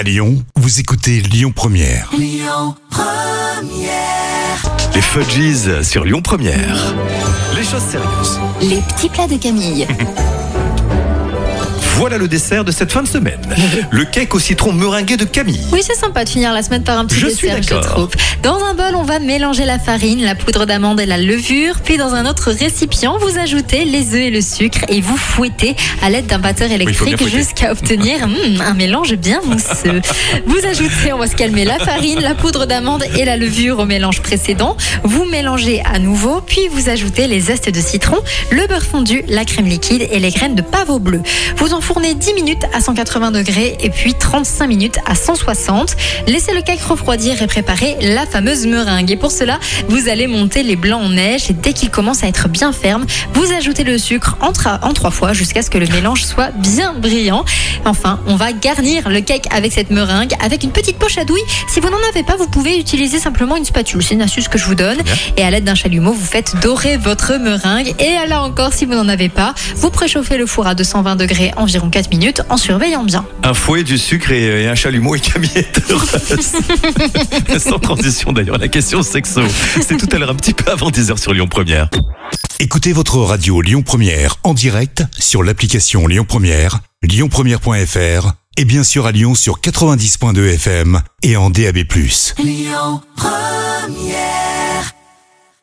À Lyon, vous écoutez Lyon Première. Les Fudgies sur Lyon Première. Les choses sérieuses. Les petits plats de Camille. Voilà le dessert de cette fin de semaine. Le cake au citron meringué de Camille. Oui, c'est sympa de finir la semaine par un petit Je suis dessert, je trouve. Dans un bol, on va mélanger la farine, la poudre d'amande et la levure. Puis dans un autre récipient, vous ajoutez les œufs et le sucre et vous fouettez à l'aide d'un batteur électrique jusqu'à obtenir mm, un mélange bien mousseux. Vous ajoutez, on va se calmer, la farine, la poudre d'amande et la levure au mélange précédent. Vous mélangez à nouveau, puis vous ajoutez les zestes de citron, le beurre fondu, la crème liquide et les graines de pavot bleu. Vous enfournez 10 minutes à 180 degrés et puis 35 minutes à 160. Laissez le cake refroidir et préparez la fameuse meringue. Et pour cela, vous allez monter les blancs en neige et dès qu'ils commencent à être bien fermes, vous ajoutez le sucre en, en trois fois jusqu'à ce que le mélange soit bien brillant. Enfin, on va garnir le cake avec cette meringue avec une petite poche à douille. Si vous n'en avez pas, vous pouvez utiliser simplement une spatule. C'est une astuce que je vous donne. Et à l'aide d'un chalumeau, vous faites dorer votre meringue. Et là encore, si vous n'en avez pas, vous préchauffez le four à 220 degrés environ 4 minutes en surveillant bien. Un fouet, du sucre et, et un chalumeau et Camille est heureuse. Sans transition d'ailleurs, la question sexo. C'est tout à l'heure un petit peu avant 10h sur Lyon Première. Écoutez votre radio Lyon Première en direct sur l'application Lyon Première, lyonpremière.fr et bien sûr à Lyon sur 90.2 FM et en DAB+.